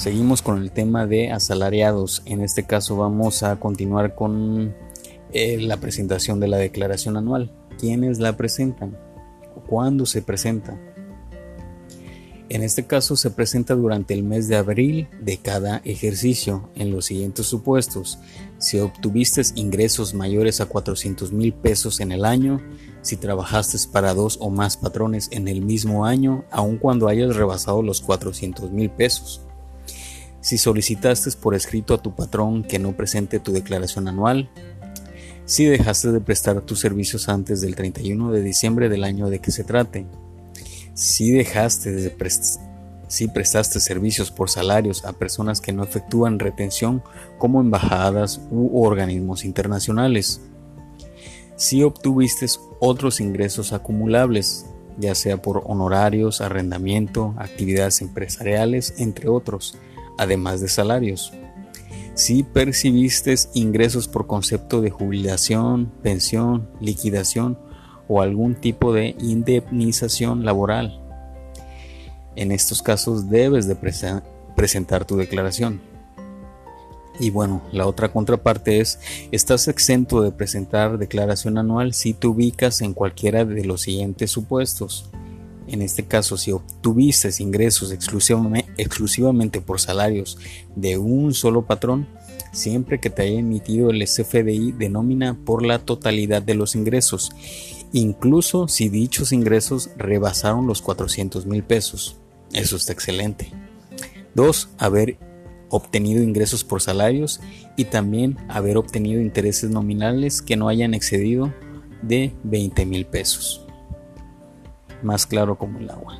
Seguimos con el tema de asalariados. En este caso vamos a continuar con eh, la presentación de la declaración anual. ¿Quiénes la presentan? ¿Cuándo se presenta? En este caso se presenta durante el mes de abril de cada ejercicio en los siguientes supuestos. Si obtuviste ingresos mayores a 400 mil pesos en el año, si trabajaste para dos o más patrones en el mismo año, aun cuando hayas rebasado los 400 mil pesos. Si solicitaste por escrito a tu patrón que no presente tu declaración anual, si dejaste de prestar tus servicios antes del 31 de diciembre del año de que se trate, si dejaste de si prestaste servicios por salarios a personas que no efectúan retención como embajadas u organismos internacionales, si obtuviste otros ingresos acumulables, ya sea por honorarios, arrendamiento, actividades empresariales, entre otros, además de salarios. Si percibiste ingresos por concepto de jubilación, pensión, liquidación o algún tipo de indemnización laboral. En estos casos debes de presentar tu declaración. Y bueno, la otra contraparte es, estás exento de presentar declaración anual si te ubicas en cualquiera de los siguientes supuestos. En este caso, si obtuviste ingresos exclusivamente por salarios de un solo patrón, siempre que te haya emitido el SFDI de nómina por la totalidad de los ingresos incluso si dichos ingresos rebasaron los 400 mil pesos. Eso está excelente. 2. Haber obtenido ingresos por salarios y también haber obtenido intereses nominales que no hayan excedido de 20 mil pesos. Más claro como el agua.